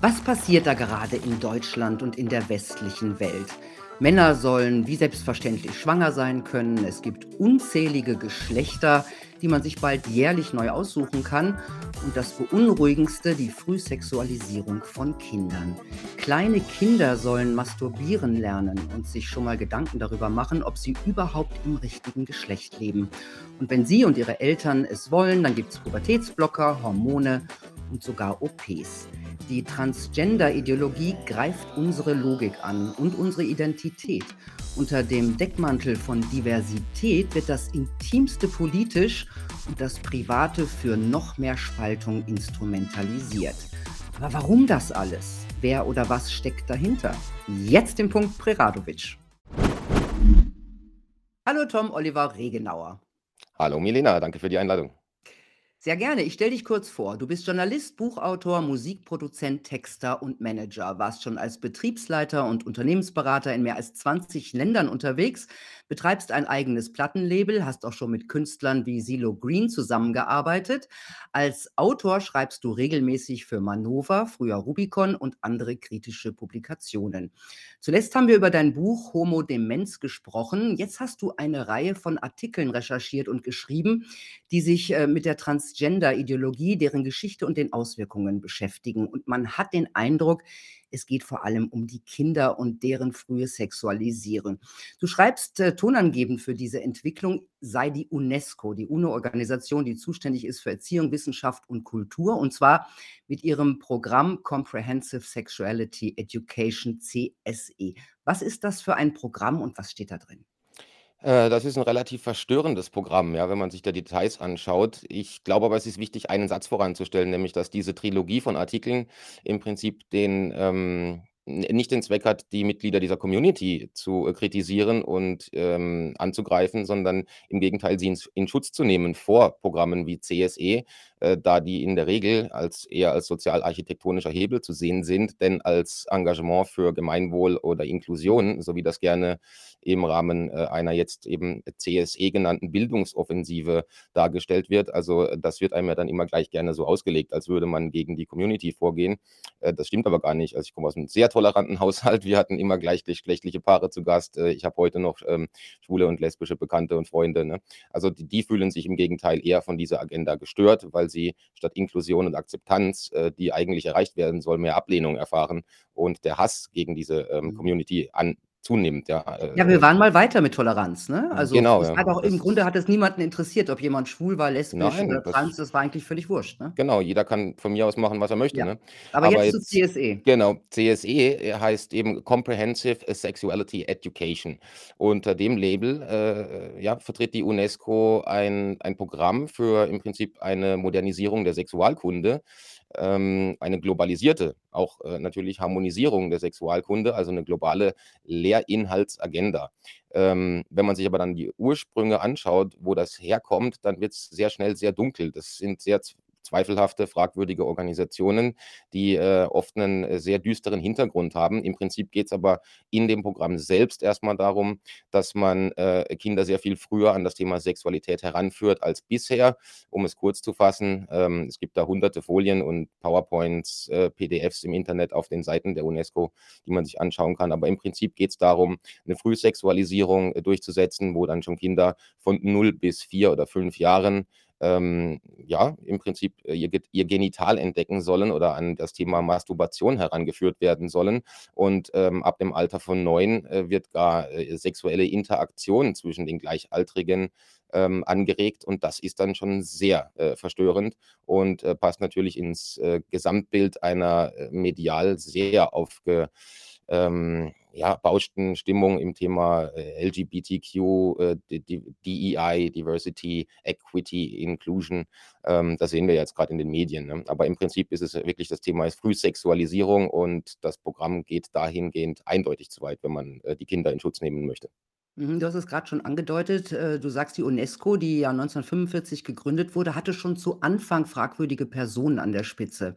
Was passiert da gerade in Deutschland und in der westlichen Welt? Männer sollen wie selbstverständlich schwanger sein können. Es gibt unzählige Geschlechter, die man sich bald jährlich neu aussuchen kann. Und das Beunruhigendste, die Frühsexualisierung von Kindern. Kleine Kinder sollen masturbieren lernen und sich schon mal Gedanken darüber machen, ob sie überhaupt im richtigen Geschlecht leben. Und wenn sie und ihre Eltern es wollen, dann gibt es Pubertätsblocker, Hormone und sogar OPs. Die Transgender-Ideologie greift unsere Logik an und unsere Identität. Unter dem Deckmantel von Diversität wird das Intimste politisch und das Private für noch mehr Spaltung instrumentalisiert. Aber warum das alles? Wer oder was steckt dahinter? Jetzt den Punkt Preradovic. Hallo Tom Oliver Regenauer. Hallo Milena, danke für die Einladung. Sehr gerne. Ich stelle dich kurz vor. Du bist Journalist, Buchautor, Musikproduzent, Texter und Manager. Warst schon als Betriebsleiter und Unternehmensberater in mehr als 20 Ländern unterwegs, betreibst ein eigenes Plattenlabel, hast auch schon mit Künstlern wie Silo Green zusammengearbeitet. Als Autor schreibst du regelmäßig für Manova, früher Rubicon und andere kritische Publikationen. Zuletzt haben wir über dein Buch Homo Demenz gesprochen. Jetzt hast du eine Reihe von Artikeln recherchiert und geschrieben, die sich äh, mit der Transgender-Ideologie, deren Geschichte und den Auswirkungen beschäftigen. Und man hat den Eindruck, es geht vor allem um die Kinder und deren frühe Sexualisierung. Du schreibst äh, tonangebend für diese Entwicklung sei die UNESCO, die UNO-Organisation, die zuständig ist für Erziehung, Wissenschaft und Kultur, und zwar mit ihrem Programm Comprehensive Sexuality Education CSE. Was ist das für ein Programm und was steht da drin? Äh, das ist ein relativ verstörendes Programm, ja, wenn man sich da Details anschaut. Ich glaube aber, es ist wichtig, einen Satz voranzustellen, nämlich dass diese Trilogie von Artikeln im Prinzip den, ähm nicht den Zweck hat, die Mitglieder dieser Community zu äh, kritisieren und ähm, anzugreifen, sondern im Gegenteil, sie in, Schutz zu nehmen vor Programmen wie CSE, da die in der Regel als eher als sozialarchitektonischer Hebel zu sehen sind, denn als Engagement für Gemeinwohl oder Inklusion, so wie das gerne im Rahmen äh, einer jetzt eben CSE genannten Bildungsoffensive dargestellt wird. Also das wird einem ja dann immer gleich gerne so ausgelegt, als würde man gegen die Community vorgehen. Äh, das stimmt aber gar nicht. Also ich komme aus einem sehr toleranten Haushalt. Wir hatten immer gleichgeschlechtliche Paare zu Gast. Äh, ich habe heute noch ähm, schwule und lesbische Bekannte und Freunde. Ne? Also die, die, fühlen sich im Gegenteil eher von dieser Agenda gestört, weil sie statt Inklusion und Akzeptanz, äh, die eigentlich erreicht werden soll, mehr Ablehnung erfahren und der Hass gegen diese ähm, mhm. Community an zunimmt, ja. Äh, ja, wir waren mal weiter mit Toleranz, ne? Also genau, ja. auch, im Grunde hat es niemanden interessiert, ob jemand schwul war, lesbisch Nein, oder trans, das war eigentlich völlig wurscht, ne? Genau, jeder kann von mir aus machen, was er möchte, ja. ne? Aber, Aber jetzt, jetzt zu CSE. Genau, CSE heißt eben Comprehensive Sexuality Education. Unter dem Label äh, ja, vertritt die UNESCO ein, ein Programm für im Prinzip eine Modernisierung der Sexualkunde ähm, eine globalisierte, auch äh, natürlich Harmonisierung der Sexualkunde, also eine globale Lehrinhaltsagenda. Ähm, wenn man sich aber dann die Ursprünge anschaut, wo das herkommt, dann wird es sehr schnell sehr dunkel. Das sind sehr zweifelhafte, fragwürdige Organisationen, die äh, oft einen äh, sehr düsteren Hintergrund haben. Im Prinzip geht es aber in dem Programm selbst erstmal darum, dass man äh, Kinder sehr viel früher an das Thema Sexualität heranführt als bisher. Um es kurz zu fassen, ähm, es gibt da hunderte Folien und PowerPoints, äh, PDFs im Internet auf den Seiten der UNESCO, die man sich anschauen kann. Aber im Prinzip geht es darum, eine Frühsexualisierung äh, durchzusetzen, wo dann schon Kinder von 0 bis 4 oder 5 Jahren ähm, ja, im Prinzip äh, ihr, ihr, Genital entdecken sollen oder an das Thema Masturbation herangeführt werden sollen. Und ähm, ab dem Alter von neun äh, wird gar äh, sexuelle Interaktion zwischen den Gleichaltrigen ähm, angeregt und das ist dann schon sehr äh, verstörend und äh, passt natürlich ins äh, Gesamtbild einer medial sehr aufge ähm, ja, bauschten Stimmung im Thema äh, LGBTQ, äh, DEI, Diversity, Equity, Inclusion. Ähm, das sehen wir jetzt gerade in den Medien. Ne? Aber im Prinzip ist es wirklich das Thema ist Frühsexualisierung und das Programm geht dahingehend eindeutig zu weit, wenn man äh, die Kinder in Schutz nehmen möchte. Mhm, du hast es gerade schon angedeutet. Du sagst, die UNESCO, die ja 1945 gegründet wurde, hatte schon zu Anfang fragwürdige Personen an der Spitze.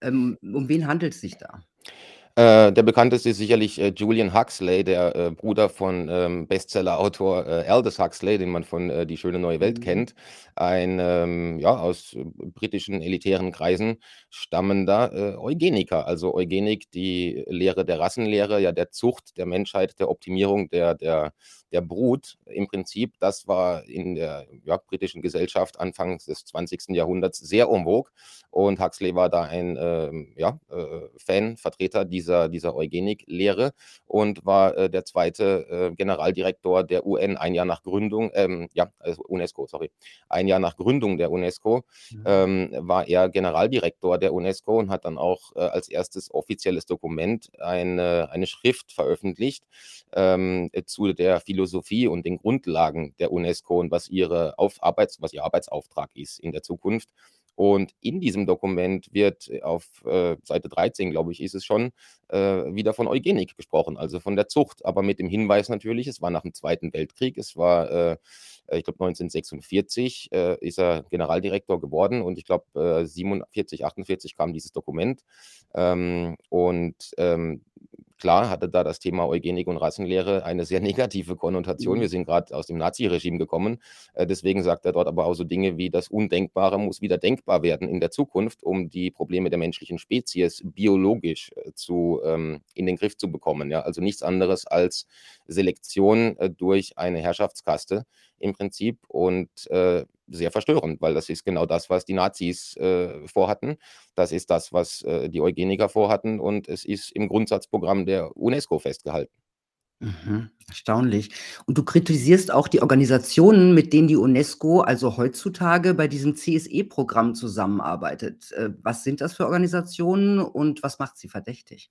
Ähm, um wen handelt es sich da? Äh, der bekannteste ist sicherlich, äh, Julian Huxley, der, äh, Bruder von, ähm, Bestsellerautor, äh, Aldous Huxley, den man von, äh, „Die schöne neue Welt“ Mhm. kennt. Ein, ähm, ja, aus, äh, britischen elitären Kreisen stammender, äh, Eugeniker. Also, Eugenik, die Lehre der Rassenlehre, ja, der Zucht der Menschheit, der Optimierung der der der Brut im Prinzip. Das war in der, ja, britischen Gesellschaft anfangs des 20. Jahrhunderts sehr vogue und Huxley war da ein, ähm, ja, äh, Fan, Vertreter dieser dieser Eugenik-Lehre und war, äh, der 2. äh, Generaldirektor der UN ein Jahr nach Gründung ähm, ja, also UNESCO, sorry. Ein Jahr nach Gründung der UNESCO, Mhm. ähm, war er Generaldirektor der UNESCO und hat dann auch, äh, als 1. offizielles Dokument eine eine Schrift veröffentlicht, ähm, zu der Philosophie und den Grundlagen der UNESCO und was ihre auf Arbeits was ihr Arbeitsauftrag ist in der Zukunft. Und in diesem Dokument wird auf, äh, Seite 13, glaube ich, ist es schon, äh, wieder von Eugenik gesprochen, also von der Zucht, aber mit dem Hinweis natürlich, es war nach dem Zweiten Weltkrieg, es war, äh, äh, ich glaube 1946, äh, ist er Generaldirektor geworden und ich glaube, äh, 47, 48 kam dieses Dokument. Ähm, und, ähm, klar hatte da das Thema Eugenik und Rassenlehre eine sehr negative Konnotation. Wir Mhm. sind grad aus dem Naziregime gekommen. Äh, deswegen sagt er dort aber auch so Dinge wie: „Das Undenkbare muss wieder denkbar werden in der Zukunft, um die Probleme der menschlichen Spezies biologisch, äh, zu ähm, in den Griff zu bekommen“, ja? Also, nichts anderes als Selektion, äh, durch eine Herrschaftskaste im Prinzip und, äh, sehr verstörend, weil das ist genau das, was die Nazis, äh, vorhatten. Das ist das, was, äh, die Eugeniker vorhatten und es ist im Grundsatzprogramm der UNESCO festgehalten. Mhm, erstaunlich. Und du kritisierst auch die Organisationen, mit denen die UNESCO, also heutzutage bei diesem CSE-Programm zusammenarbeitet. Äh, was sind das für Organisationen und was macht sie verdächtig?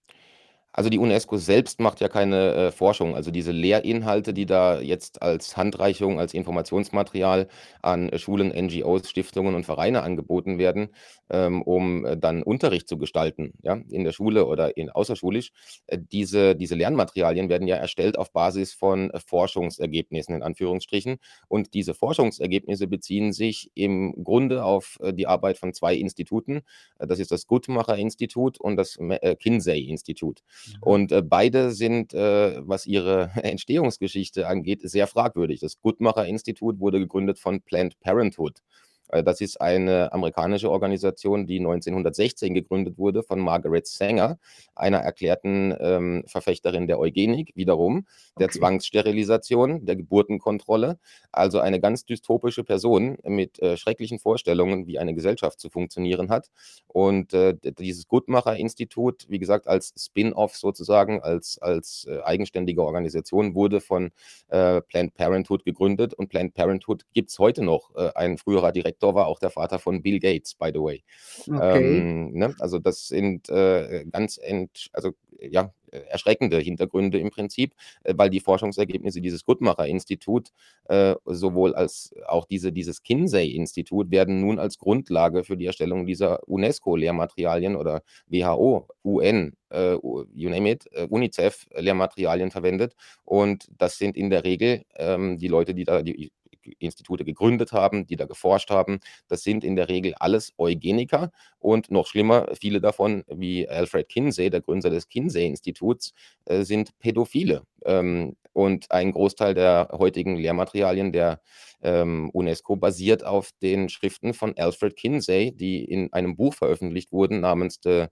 Also, die UNESCO selbst macht ja keine, äh, Forschung. Also, diese Lehrinhalte, die da jetzt als Handreichung, als Informationsmaterial an Schulen, NGOs, Stiftungen und Vereine angeboten werden, ähm, um, äh, dann Unterricht zu gestalten, ja, in der Schule oder in außerschulisch. Äh, diese diese Lernmaterialien werden ja erstellt auf Basis von, äh, Forschungsergebnissen in Anführungsstrichen. Und diese Forschungsergebnisse beziehen sich im Grunde auf, äh, die Arbeit von 2 Instituten. Äh, das ist das Guttmacher-Institut und das äh, Kinsey-Institut. Mhm. Und, äh, beide sind, äh, was ihre Entstehungsgeschichte angeht, sehr fragwürdig. Das Guttmacher-Institut wurde gegründet von Planned Parenthood. Äh, das ist eine amerikanische Organisation, die 1916 gegründet wurde von Margaret Sanger, einer erklärten, ähm, Verfechterin der Eugenik wiederum, der Okay. Zwangssterilisation, der Geburtenkontrolle. Also, eine ganz dystopische Person mit, äh, schrecklichen Vorstellungen, wie eine Gesellschaft zu funktionieren hat. Und, äh, dieses Guttmacher-Institut, wie gesagt, als Spin-off sozusagen, als als, äh, eigenständige Organisation wurde von, äh, Planned Parenthood gegründet und Planned Parenthood gibt's heute noch. Äh, ein früherer Direktor war auch der Vater von Bill Gates, by the way. Okay. Ähm, ne, also, das sind, äh, ganz ent also, ja, erschreckende Hintergründe im Prinzip, äh, weil die Forschungsergebnisse dieses Guttmacher-Institut, äh, sowohl als auch diese dieses Kinsey-Institut werden nun als Grundlage für die Erstellung dieser UNESCO-Lehrmaterialien oder WHO, UN, äh, you name it, äh, UNICEF-Lehrmaterialien verwendet. Und das sind in der Regel, ähm, die Leute, die da die Institute gegründet haben, die da geforscht haben, das sind in der Regel alles Eugeniker und noch schlimmer, viele davon, wie Alfred Kinsey, der Gründer des Kinsey-Instituts, äh, sind Pädophile. Ähm, und ein Großteil der heutigen Lehrmaterialien der, ähm, UNESCO basiert auf den Schriften von Alfred Kinsey, die in einem Buch veröffentlicht wurden namens „The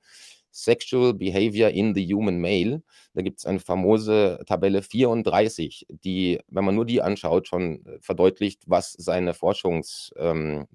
Sexual Behavior in the Human Male“. Da gibt's eine famose Tabelle 34, die, wenn man nur die anschaut, schon, äh, verdeutlicht, was seine Forschungs ähm,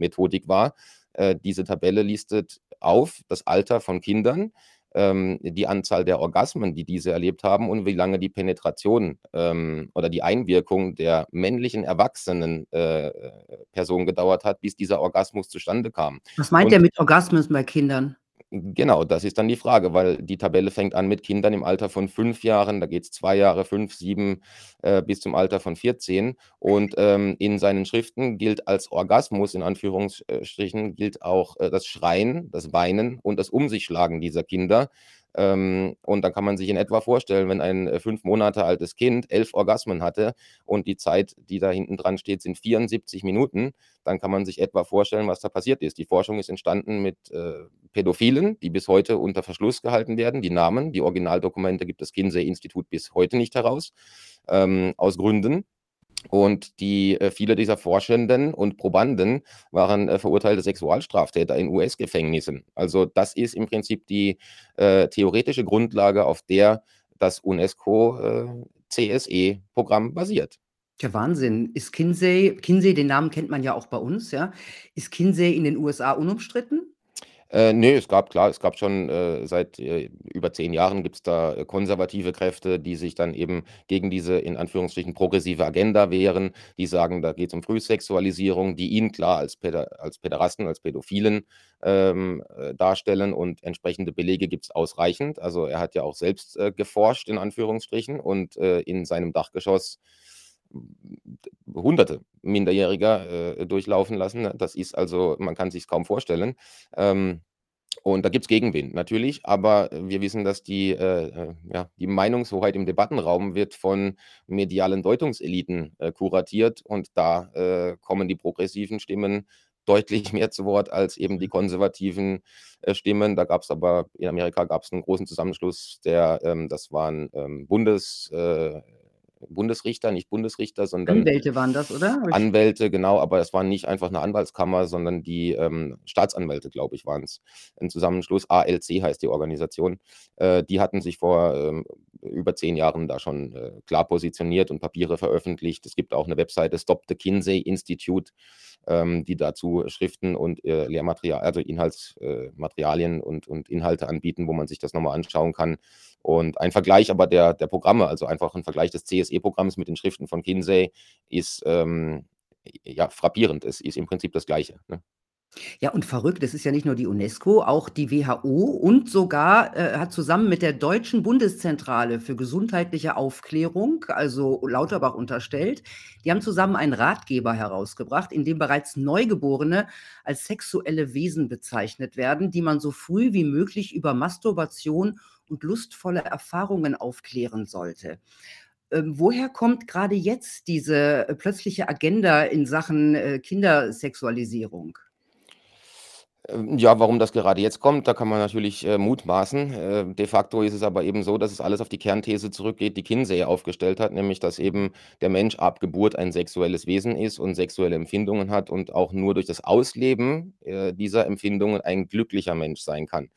war. Äh, diese Tabelle listet auf das Alter von Kindern, ähm, die Anzahl der Orgasmen, die diese erlebt haben und wie lange die Penetration, ähm, oder die Einwirkung der männlichen erwachsenen, äh, äh, Person gedauert hat, bis dieser Orgasmus zustande kam. Was meint der Und mit Orgasmus bei Kindern? Genau, das ist dann die Frage, weil die Tabelle fängt an mit Kindern im Alter von 5 Jahren, da geht's 2 Jahre, 5, 7, äh, bis zum Alter von 14. Und, ähm, in seinen Schriften gilt als Orgasmus in Anführungs äh, Strichen gilt auch, äh, das Schreien, das Weinen und das Um-sich-Schlagen dieser Kinder. Ähm, und dann kann man sich in etwa vorstellen, wenn ein äh, fünf Monate altes Kind elf Orgasmen hatte und die Zeit, die da hinten dran steht, sind 74 Minuten, dann kann man sich etwa vorstellen, was da passiert ist. Die Forschung ist entstanden mit äh, Pädophilen, die bis heute unter Verschluss gehalten werden. Die Namen, die Originaldokumente gibt das Kinsey-Institut bis heute nicht heraus, ähm, aus Gründen. Und die äh, viele dieser Forschenden und Probanden waren äh, verurteilte Sexualstraftäter in US-Gefängnissen. Also das ist im Prinzip die äh, theoretische Grundlage, auf der das UNESCO-CSE-Programm äh, basiert. Ja, Wahnsinn. Ist Kinsey Kinsey, den Namen kennt man ja auch bei uns, ja. Ist Kinsey in den USA unumstritten? Äh, ne, es gab klar, es gab schon, äh, seit, äh, über zehn Jahren gibt's da, äh, konservative Kräfte, die sich dann eben gegen diese, in Anführungsstrichen, progressive Agenda wehren. Die sagen, da geht's um Frühsexualisierung, die ihn klar als Päda als Päderasten, als Pädophilen, ähm, äh, darstellen und entsprechende Belege gibt's ausreichend. Also, er hat ja auch selbst, äh, geforscht in Anführungsstrichen und, äh, in seinem Dachgeschoss Hunderte Minderjähriger äh, durchlaufen lassen. Das ist also, man kann sich kaum vorstellen. Ähm, und da gibt es Gegenwind natürlich, aber wir wissen, dass die, äh, äh, ja, die Meinungshoheit im Debattenraum wird von medialen Deutungseliten äh, kuratiert und da äh, kommen die progressiven Stimmen deutlich mehr zu Wort als eben die konservativen äh, Stimmen. Da gab es aber, in Amerika gab es einen großen Zusammenschluss, der, ähm, das waren ähm, Bundes, äh, Bundesrichter, nicht Bundesrichter, sondern Anwälte waren das, oder? Anwälte, genau, aber es war nicht einfach eine Anwaltskammer, sondern die ähm, Staatsanwälte, glaube ich, waren es. Ein Zusammenschluss, ALC heißt die Organisation. Äh, die hatten sich vor ähm, über zehn Jahren da schon äh, klar positioniert und Papiere veröffentlicht. Es gibt auch eine Webseite Stop the Kinsey Institute, ähm, die dazu Schriften und äh, Lehrmaterial, also Inhaltsmaterialien und, und Inhalte anbieten, wo man sich das nochmal anschauen kann. Und ein Vergleich aber der, der Programme, also einfach ein Vergleich des CSE-Programms mit den Schriften von Kinsey, ist ähm, ja frappierend. Es ist im Prinzip das Gleiche. Ne? Ja, und verrückt, es ist ja nicht nur die UNESCO, auch die WHO und sogar äh, hat zusammen mit der Deutschen Bundeszentrale für gesundheitliche Aufklärung, also Lauterbach unterstellt, die haben zusammen einen Ratgeber herausgebracht, in dem bereits Neugeborene als sexuelle Wesen bezeichnet werden, die man so früh wie möglich über Masturbation und lustvolle Erfahrungen aufklären sollte. Ähm, woher kommt gerade jetzt diese äh, plötzliche Agenda in Sachen äh, Kindersexualisierung? Ähm, ja, warum das gerade jetzt kommt, da kann man natürlich, äh, mutmaßen. Äh, de facto ist es aber eben so, dass es alles auf die Kernthese zurückgeht, die Kinsey aufgestellt hat, nämlich dass eben der Mensch ab Geburt ein sexuelles Wesen ist und sexuelle Empfindungen hat und auch nur durch das Ausleben, äh, dieser Empfindungen ein glücklicher Mensch sein kann.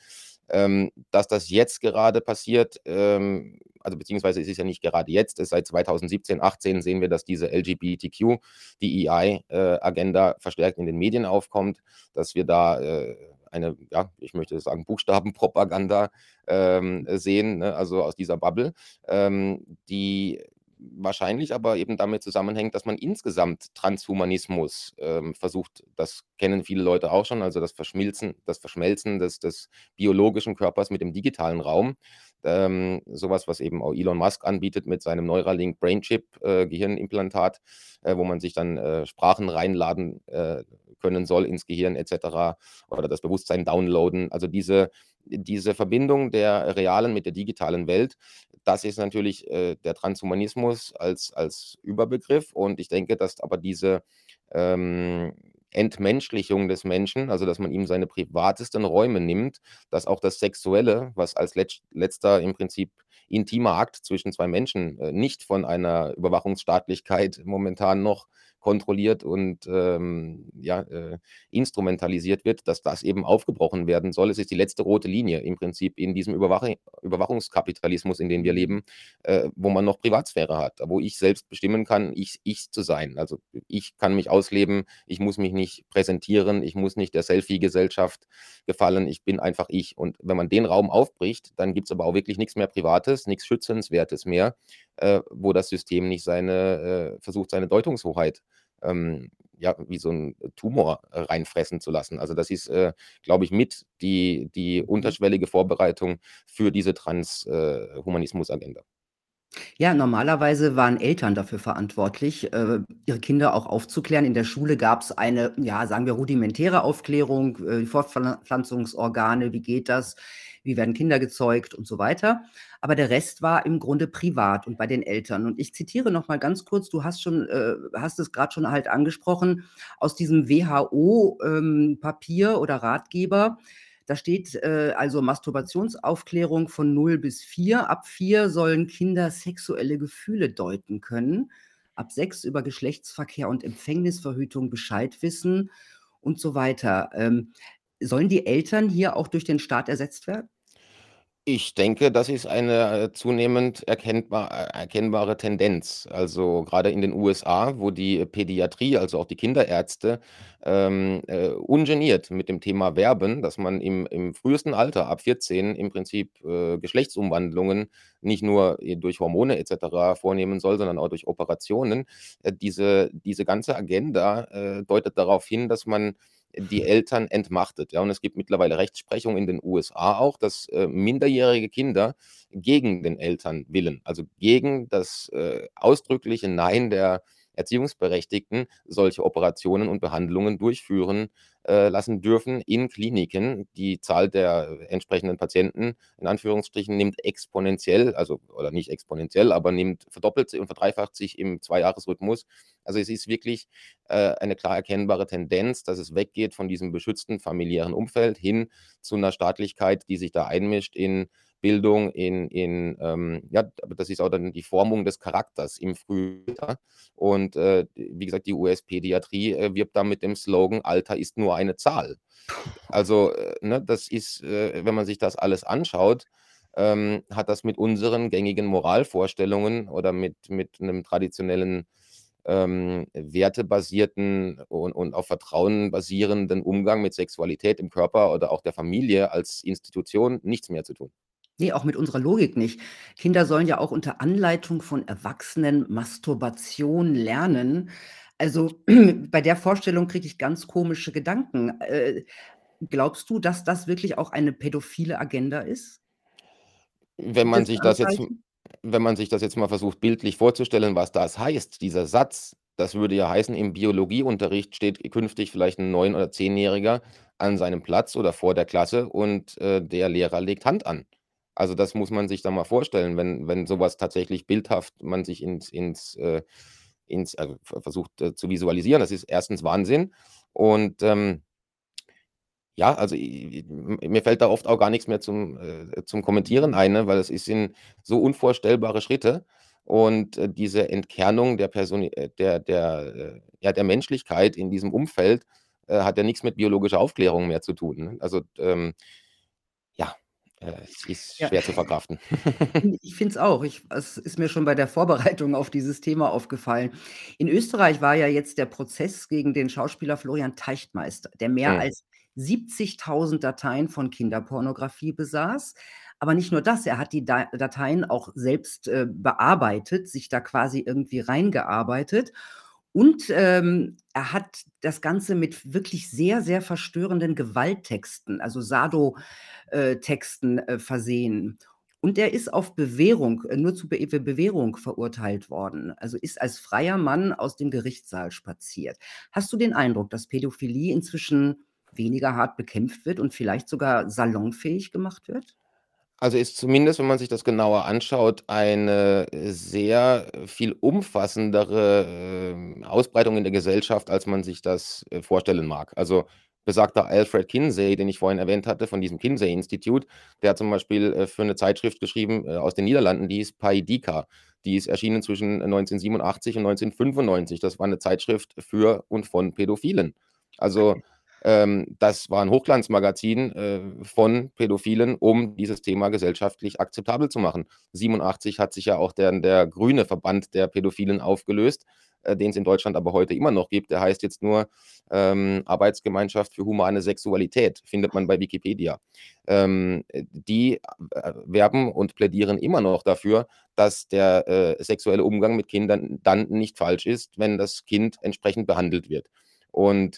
Ähm, dass das jetzt gerade passiert, ähm, also beziehungsweise es ist ja nicht gerade jetzt, ist seit 2017, 18 sehen wir, dass diese LGBTQ, die EI-Agenda äh, verstärkt in den Medien aufkommt, dass wir da äh, eine, ja, ich möchte sagen, Buchstabenpropaganda ähm, sehen, ne, also aus dieser Bubble, ähm, die wahrscheinlich aber eben damit zusammenhängt, dass man insgesamt Transhumanismus ähm, versucht, das kennen viele Leute auch schon, also das Verschmilzen, das Verschmelzen des, des biologischen Körpers mit dem digitalen Raum. Ähm, sowas, was eben auch Elon Musk anbietet mit seinem Neuralink Brain Chip äh, Gehirnimplantat, äh, wo man sich dann äh, Sprachen reinladen äh, können soll ins Gehirn etc. oder das Bewusstsein downloaden. Also diese, diese Verbindung der realen mit der digitalen Welt, das ist natürlich äh, der Transhumanismus als, als Überbegriff und ich denke, dass aber diese ähm, Entmenschlichung des Menschen, also dass man ihm seine privatesten Räume nimmt, dass auch das Sexuelle, was als letz letzter im Prinzip intimer Akt zwischen zwei Menschen äh, nicht von einer Überwachungsstaatlichkeit momentan noch kontrolliert und ähm, ja, äh, instrumentalisiert wird, dass das eben aufgebrochen werden soll. Es ist die letzte rote Linie im Prinzip in diesem Überwach Überwachungskapitalismus, in dem wir leben, äh, wo man noch Privatsphäre hat, wo ich selbst bestimmen kann, ich, ich zu sein. Also ich kann mich ausleben, ich muss mich nicht präsentieren, ich muss nicht der Selfie-Gesellschaft gefallen, ich bin einfach ich. Und wenn man den Raum aufbricht, dann gibt es aber auch wirklich nichts mehr Privates, nichts Schützenswertes mehr, äh, wo das System nicht seine, äh, versucht, seine Deutungshoheit ähm, ja, wie so ein Tumor äh, reinfressen zu lassen. Also das ist, äh, glaube ich, mit die, die mhm. unterschwellige Vorbereitung für diese Transhumanismus-Agenda. Äh, ja, normalerweise waren Eltern dafür verantwortlich, äh, ihre Kinder auch aufzuklären. In der Schule gab es eine, ja, sagen wir, rudimentäre Aufklärung, äh, Fortpflanzungsorgane, wie geht das? Wie werden Kinder gezeugt und so weiter. Aber der Rest war im Grunde privat und bei den Eltern. Und ich zitiere noch mal ganz kurz, du hast schon, äh, hast es gerade schon halt angesprochen, aus diesem WHO-Papier ähm, oder Ratgeber. Da steht äh, also Masturbationsaufklärung von 0 bis 4. Ab 4 sollen Kinder sexuelle Gefühle deuten können. Ab 6 über Geschlechtsverkehr und Empfängnisverhütung Bescheid wissen und so weiter. Ähm, sollen die Eltern hier auch durch den Staat ersetzt werden? Ich denke, das ist eine, äh, zunehmend erkennbar äh, erkennbare Tendenz. Also, gerade in den USA, wo die Pädiatrie, also auch die Kinderärzte, ähm, äh, ungeniert mit dem Thema werben, dass man im im frühesten Alter, ab 14 im Prinzip, äh, Geschlechtsumwandlungen nicht nur, äh, durch Hormone et cetera vornehmen soll, sondern auch durch Operationen. Äh, diese diese ganze Agenda, deutet darauf hin, dass man die Eltern entmachtet, ja. Und es gibt mittlerweile Rechtsprechung in den USA auch, dass, äh, minderjährige Kinder gegen den Elternwillen, also gegen das, äh, ausdrückliche Nein der Erziehungsberechtigten solche Operationen und Behandlungen durchführen äh, lassen dürfen in Kliniken. Die Zahl der entsprechenden Patienten in Anführungsstrichen nimmt exponentiell, also oder nicht exponentiell, aber nimmt verdoppelt und verdreifacht sich im Zweijahresrhythmus. Also es ist wirklich äh, eine klar erkennbare Tendenz, dass es weggeht von diesem beschützten familiären Umfeld hin zu einer Staatlichkeit, die sich da einmischt in Bildung, in, in ähm, ja, das ist auch dann die Formung des Charakters im Frühjahr. Und äh, wie gesagt, die US-Pädiatrie äh, wirbt da mit dem Slogan, Alter ist nur eine Zahl. Also, äh, ne, das ist, äh, wenn man sich das alles anschaut, ähm, hat das mit unseren gängigen Moralvorstellungen oder mit, mit einem traditionellen ähm, wertebasierten und, und auf Vertrauen basierenden Umgang mit Sexualität im Körper oder auch der Familie als Institution nichts mehr zu tun. Ne, auch mit unserer Logik nicht. Kinder sollen ja auch unter Anleitung von Erwachsenen Masturbation lernen. Also, bei der Vorstellung kriege ich ganz komische Gedanken. Äh, glaubst du, dass das wirklich auch eine pädophile Agenda ist? Wenn man sich das jetzt Anzeichen? wenn man sich das jetzt mal versucht, bildlich vorzustellen, was das heißt, dieser Satz, das würde ja heißen, im Biologieunterricht steht künftig vielleicht 'n 9 oder Zehnjähriger an seinem Platz oder vor der Klasse und, äh, der Lehrer legt Hand an. Also, das muss man sich dann mal vorstellen, wenn wenn so was tatsächlich bildhaft man sich ins ins, äh ins also, ver versucht, äh, zu visualisieren. Das ist erstens Wahnsinn und, ähm ja, also, i i m mir fällt da oft auch gar nix mehr zum äh, zum Kommentieren ein, ne, weil es sind so unvorstellbare Schritte und, äh, diese Entkernung der Personi äh, der der, äh ja, der Menschlichkeit in diesem Umfeld, hat ja nix mit biologischer Aufklärung mehr zu tun, ne? Also, ähm, äh, es ist Ja. schwer zu verkraften. Ich finde es auch. Ich es ist mir schon bei der Vorbereitung auf dieses Thema aufgefallen. In Österreich war ja jetzt der Prozess gegen den Schauspieler Florian Teichtmeister, der mehr Mhm. als 70.000 Dateien von Kinderpornografie besaß. Aber nicht nur das, er hat die Da Dateien auch selbst, äh, bearbeitet, sich da quasi irgendwie reingearbeitet und, ähm, er hat das Ganze mit wirklich sehr, sehr verstörenden Gewalttexten, also Sado äh, äh, versehen. Und er ist auf Bewährung äh, nur zu Be Bewährung verurteilt worden, also ist als freier Mann aus dem Gerichtssaal spaziert. Hast du den Eindruck, dass Pädophilie inzwischen weniger hart bekämpft wird und vielleicht sogar salonfähig gemacht wird? Also, ist zumindest, wenn man sich das genauer anschaut, eine sehr viel umfassendere, ähm, Ausbreitung in der Gesellschaft, als man sich das, äh, vorstellen mag. Also, besagter Alfred Kinsey, den ich vorhin erwähnt hatte, von diesem Kinsey-Institut, der hat zum Beispiel, äh, für 'ne Zeitschrift geschrieben, äh, aus den Niederlanden, die hieß Paidika. Die ist erschienen zwischen 1987 und 1995. Das war 'ne Zeitschrift für und von Pädophilen. Also. Ähm, das war 'n Hochglanzmagazin, äh, von Pädophilen, um dieses Thema gesellschaftlich akzeptabel zu machen. 87 hat sich ja auch der der grüne Verband der Pädophilen aufgelöst, äh, den's in Deutschland aber heute immer noch gibt. Der heißt jetzt nur, ähm, Arbeitsgemeinschaft für humane Sexualität, findet man bei Wikipedia. Ähm, äh, die, äh, werben und plädieren immer noch dafür, dass der, äh, sexuelle Umgang mit Kindern dann nicht falsch ist, wenn das Kind entsprechend behandelt wird. Und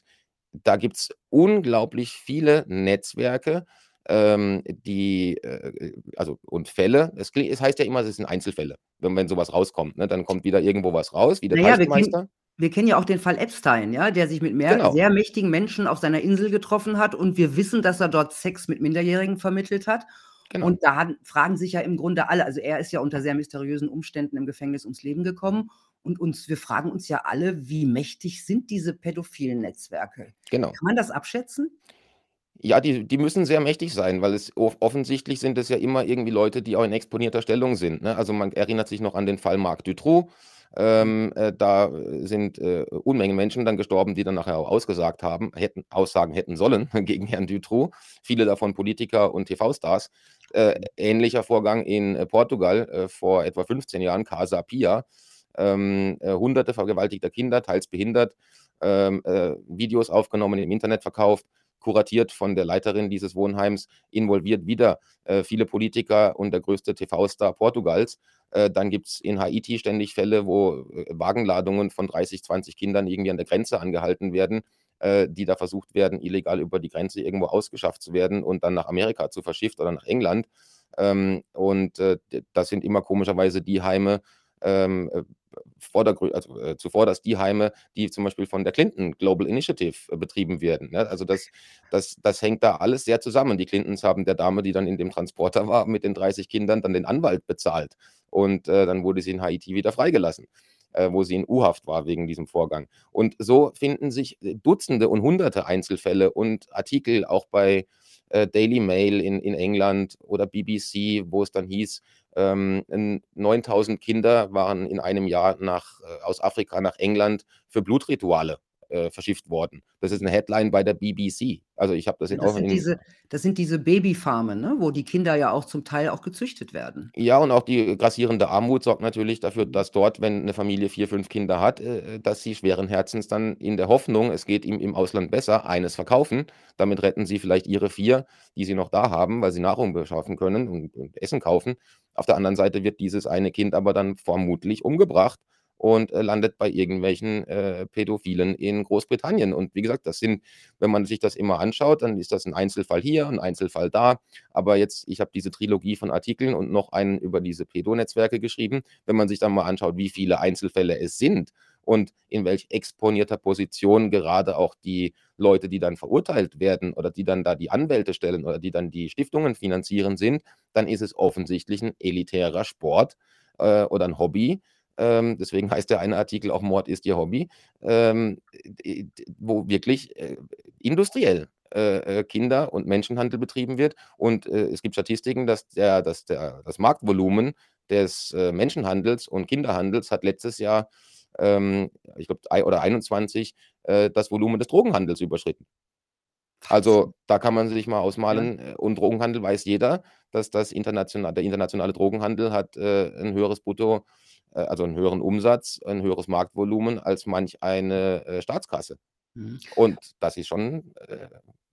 da gibt's unglaublich viele Netzwerke, ähm, die, äh also und Fälle. Es es heißt ja immer, es sind Einzelfälle, wenn wenn so was rauskommt, ne? Dann kommt wieder irgendwo was raus, wie der Na ja, wir kennen ja auch den Fall Epstein, ja, der sich mit mehr Genau. sehr mächtigen Menschen auf seiner Insel getroffen hat und wir wissen, dass er dort Sex mit Minderjährigen vermittelt hat. Genau. Und da fragen sich ja im Grunde alle also, er ist ja unter sehr mysteriösen Umständen im Gefängnis ums Leben gekommen und uns wir fragen uns ja alle, wie mächtig sind diese pädophilen Netzwerke? Genau. Kann man das abschätzen? Ja, die die müssen sehr mächtig sein, weil es off offensichtlich sind es ja immer irgendwie Leute, die auch in exponierter Stellung sind, ne? Also, man erinnert sich noch an den Fall Marc Dutroux. Mhm. Ähm, äh, da sind, äh, Unmengen Menschen dann gestorben, die dann nachher auch ausgesagt haben hätten aussagen hätten sollen gegen Herrn Dutroux, viele davon Politiker und TV-Stars. Äh, ähnlicher Vorgang in, äh, Portugal, äh, vor etwa 15 Jahren, Casa Pia. Ähm, äh, Hunderte vergewaltigter Kinder, teils behindert, ähm, äh, Videos aufgenommen, im Internet verkauft, kuratiert von der Leiterin dieses Wohnheims, involviert wieder, äh, viele Politiker und der größte TV-Star Portugals. Äh, dann gibt's in Haiti ständig Fälle, wo, äh, Wagenladungen von 30, 20 Kindern irgendwie an der Grenze angehalten werden, äh, die da versucht werden, illegal über die Grenze irgendwo ausgeschafft zu werden und dann nach Amerika zu verschifft oder nach England. Ähm, und, das sind immer komischerweise die Heime, ähm, äh, also, äh, zuvorderst die Heime, die zum Beispiel von der Clinton Global Initiative, äh, betrieben werden, ne? Also, das das das hängt da alles sehr zusammen. Die Clintons haben der Dame, die dann in dem Transporter war mit den 30 Kindern, dann den Anwalt bezahlt und, äh, dann wurde sie in Haiti wieder freigelassen, äh, wo sie in U-Haft war wegen diesem Vorgang. Und so finden sich, äh, Dutzende und Hunderte Einzelfälle und Artikel auch bei, äh, Daily Mail in in England oder BBC, wo es dann hieß, ähm, n 9.000 Kinder waren in einem Jahr nach äh, aus Afrika nach England für Blutrituale, äh, verschifft worden. Das ist 'ne Headline bei der BBC. Also, ich habe das in das auch sind in diese das sind diese Babyfarmen, ne, wo die Kinder ja auch zum Teil auch gezüchtet werden. Ja, und auch die grassierende Armut sorgt natürlich dafür, dass dort, wenn 'ne Familie 4, 5 Kinder hat, äh, äh, dass sie schweren Herzens dann in der Hoffnung, es geht ihm im Ausland besser, eines verkaufen. Damit retten sie vielleicht ihre 4, die sie noch da haben, weil sie Nahrung beschaffen können und und Essen kaufen. Auf der anderen Seite wird dieses eine Kind aber dann vermutlich umgebracht und, äh, landet bei irgendwelchen, äh, Pädophilen in Großbritannien. Und wie gesagt, das sind wenn man sich das immer anschaut, dann ist das 'n Einzelfall hier, 'n Einzelfall da. Aber jetzt ich habe diese Trilogie von Artikeln und noch einen über diese Pädo-Netzwerke geschrieben. Wenn man sich dann mal anschaut, wie viele Einzelfälle es sind und in welch exponierter Position gerade auch die Leute, die dann verurteilt werden oder die dann da die Anwälte stellen oder die dann die Stiftungen finanzieren sind, dann ist es offensichtlich 'n elitärer Sport, äh, oder 'n Hobby. Ähm, deswegen heißt der eine Artikel auch „Mord ist ihr Hobby“, ähm, äh, wo wirklich, äh, industriell, äh, äh, Kinder und Menschenhandel betrieben wird. Und, äh, es gibt Statistiken, dass der dass der das Marktvolumen des, äh, Menschenhandels und Kinderhandels hat letztes Jahr, ähm, ich glaube, oder 21, äh, das Volumen des Drogenhandels überschritten. Also, da kann man sich mal Ja. ausmalen, äh, und Drogenhandel weiß jeder, dass das internationa der internationale Drogenhandel hat, äh, 'n höheres Brutto also 'n höheren Umsatz, ein höheres Marktvolumen als manch eine, äh, Staatskasse. Mhm. Und das ist schon, äh,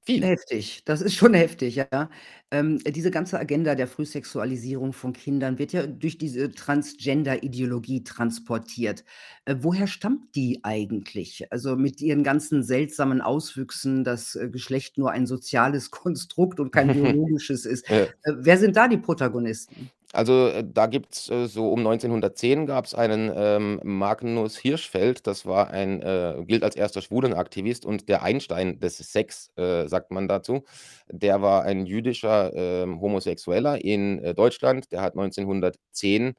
viel. Heftig, das ist schon heftig, ja. Ähm, diese ganze Agenda der Frühsexualisierung von Kindern wird ja durch diese Transgender-Ideologie transportiert. Äh, woher stammt die eigentlich? Also, mit ihren ganzen seltsamen Auswüchsen, dass, äh, Geschlecht nur ein soziales Konstrukt und kein biologisches ist. Äh, wer sind da die Protagonisten? Also, äh, da gibt's, äh, so um 1910 gab's einen, ähm, Magnus Hirschfeld, das war ein äh, gilt als erster Schwulenaktivist und der Einstein des Sex, äh, sagt man dazu. Der war ein jüdischer, ähm, Homosexueller in, äh, Deutschland. Der hat 1910,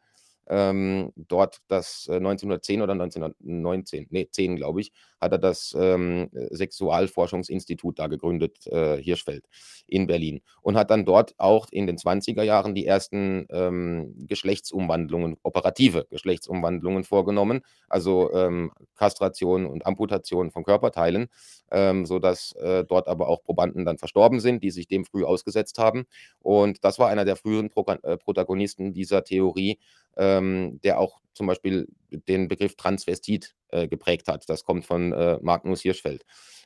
ähm, dort das äh, 1910 oder 1919, ne, 10, glaube ich, hat er das, ähm, äh, Sexualforschungsinstitut da gegründet, äh, Hirschfeld in Berlin. Und hat dann dort auch in den 20er Jahren die ersten, ähm, Geschlechtsumwandlungen operative Geschlechtsumwandlungen vorgenommen, also, ähm, Kastration und Amputation von Körperteilen, ähm, sodass, äh, dort aber auch Probanden dann verstorben sind, die sich dem früh ausgesetzt haben. Und das war einer der früheren Proga äh, Protagonisten dieser Theorie, ähm, der auch zum Beispiel den Begriff Transvestit, äh, geprägt hat. Das kommt von, äh, Magnus Hirschfeld.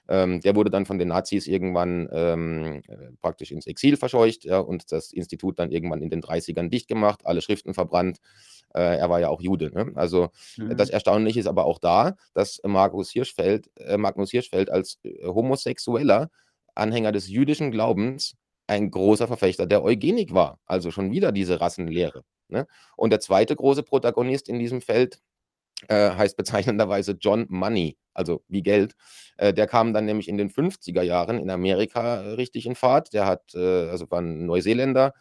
Ähm, der wurde dann von den Nazis irgendwann, ähm, äh, praktisch ins Exil verscheucht, ja, und das Institut dann irgendwann in den 30ern dicht gemacht, alle Schriften verbrannt. Äh, er war ja auch Jude, ne? Also, das Mhm. Erstaunliche ist aber auch da, dass Markus Hirschfeld äh, Magnus Hirschfeld als, äh, Homosexueller, Anhänger des jüdischen Glaubens, ein großer Verfechter der Eugenik war. Also, schon wieder diese Rassenlehre, ne? Und der 2. große Protagonist in diesem Feld, äh, heißt bezeichnenderweise John Money, also wie Geld. Äh, der kam dann nämlich in den 50er Jahren in Amerika, äh, richtig in Fahrt. Der hat, also war 'n Neuseeländer,